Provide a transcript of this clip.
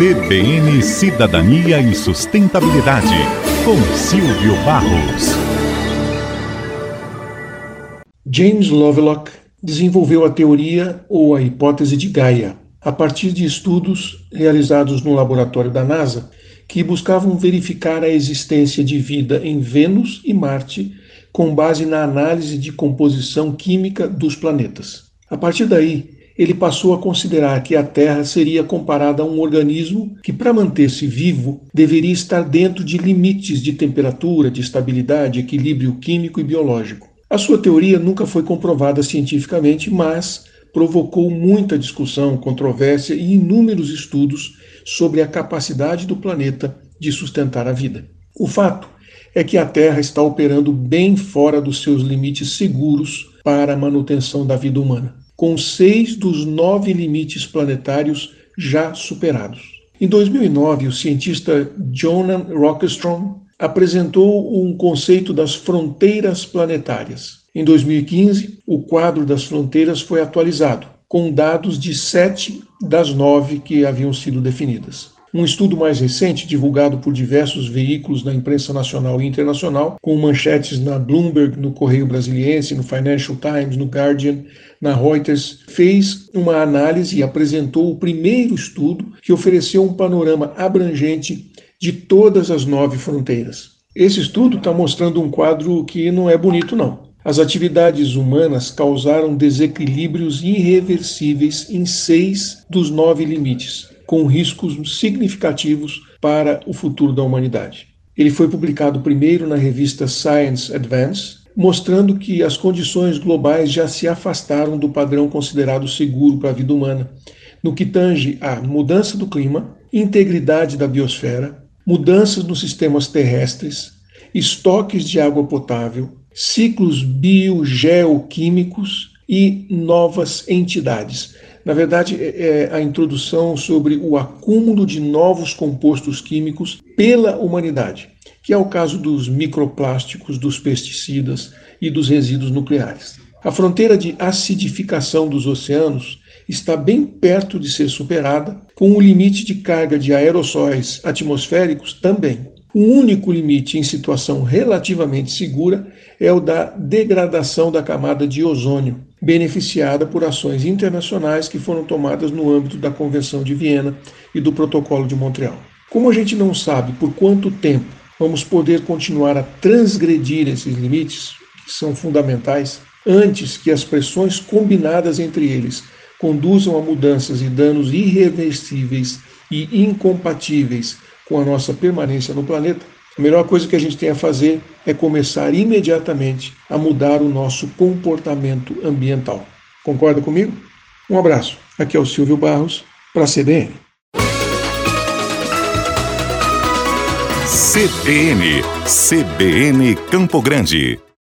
CBN Cidadania e Sustentabilidade, com Silvio Barros. James Lovelock desenvolveu a teoria ou a hipótese de Gaia a partir de estudos realizados no laboratório da NASA que buscavam verificar a existência de vida em Vênus e Marte com base na análise de composição química dos planetas. A partir daí, ele passou a considerar que a Terra seria comparada a um organismo que, para manter-se vivo, deveria estar dentro de limites de temperatura, de estabilidade, equilíbrio químico e biológico. A sua teoria nunca foi comprovada cientificamente, mas provocou muita discussão, controvérsia e inúmeros estudos sobre a capacidade do planeta de sustentar a vida. O fato é que a Terra está operando bem fora dos seus limites seguros para a manutenção da vida humana, com seis dos nove limites planetários já superados. Em 2009, o cientista Jonan Rockestrom apresentou um conceito das fronteiras planetárias. Em 2015, o quadro das fronteiras foi atualizado, com dados de sete das nove que haviam sido definidas. Um estudo mais recente, divulgado por diversos veículos na imprensa nacional e internacional, com manchetes na Bloomberg, no Correio Brasiliense, no Financial Times, no Guardian, na Reuters, fez uma análise e apresentou o primeiro estudo que ofereceu um panorama abrangente de todas as nove fronteiras. Esse estudo está mostrando um quadro que não é bonito, não. As atividades humanas causaram desequilíbrios irreversíveis em seis dos nove limites, com riscos significativos para o futuro da humanidade. Ele foi publicado primeiro na revista Science Advance, mostrando que as condições globais já se afastaram do padrão considerado seguro para a vida humana, no que tange à mudança do clima, integridade da biosfera, mudanças nos sistemas terrestres, estoques de água potável, ciclos biogeoquímicos e novas entidades. Na verdade, é, é a introdução sobre o acúmulo de novos compostos químicos pela humanidade, que é o caso dos microplásticos, dos pesticidas e dos resíduos nucleares. A fronteira de acidificação dos oceanos está bem perto de ser superada, com o limite de carga de aerossóis atmosféricos também. O único limite em situação relativamente segura é o da degradação da camada de ozônio, beneficiada por ações internacionais que foram tomadas no âmbito da Convenção de Viena e do Protocolo de Montreal. Como a gente não sabe por quanto tempo vamos poder continuar a transgredir esses limites, que são fundamentais, antes que as pressões combinadas entre eles conduzam a mudanças e danos irreversíveis e incompatíveis com a nossa permanência no planeta, a melhor coisa que a gente tem a fazer é começar imediatamente a mudar o nosso comportamento ambiental. Concorda comigo? Um abraço. Aqui é o Silvio Barros para a CBN. CBN, CBN Campo Grande.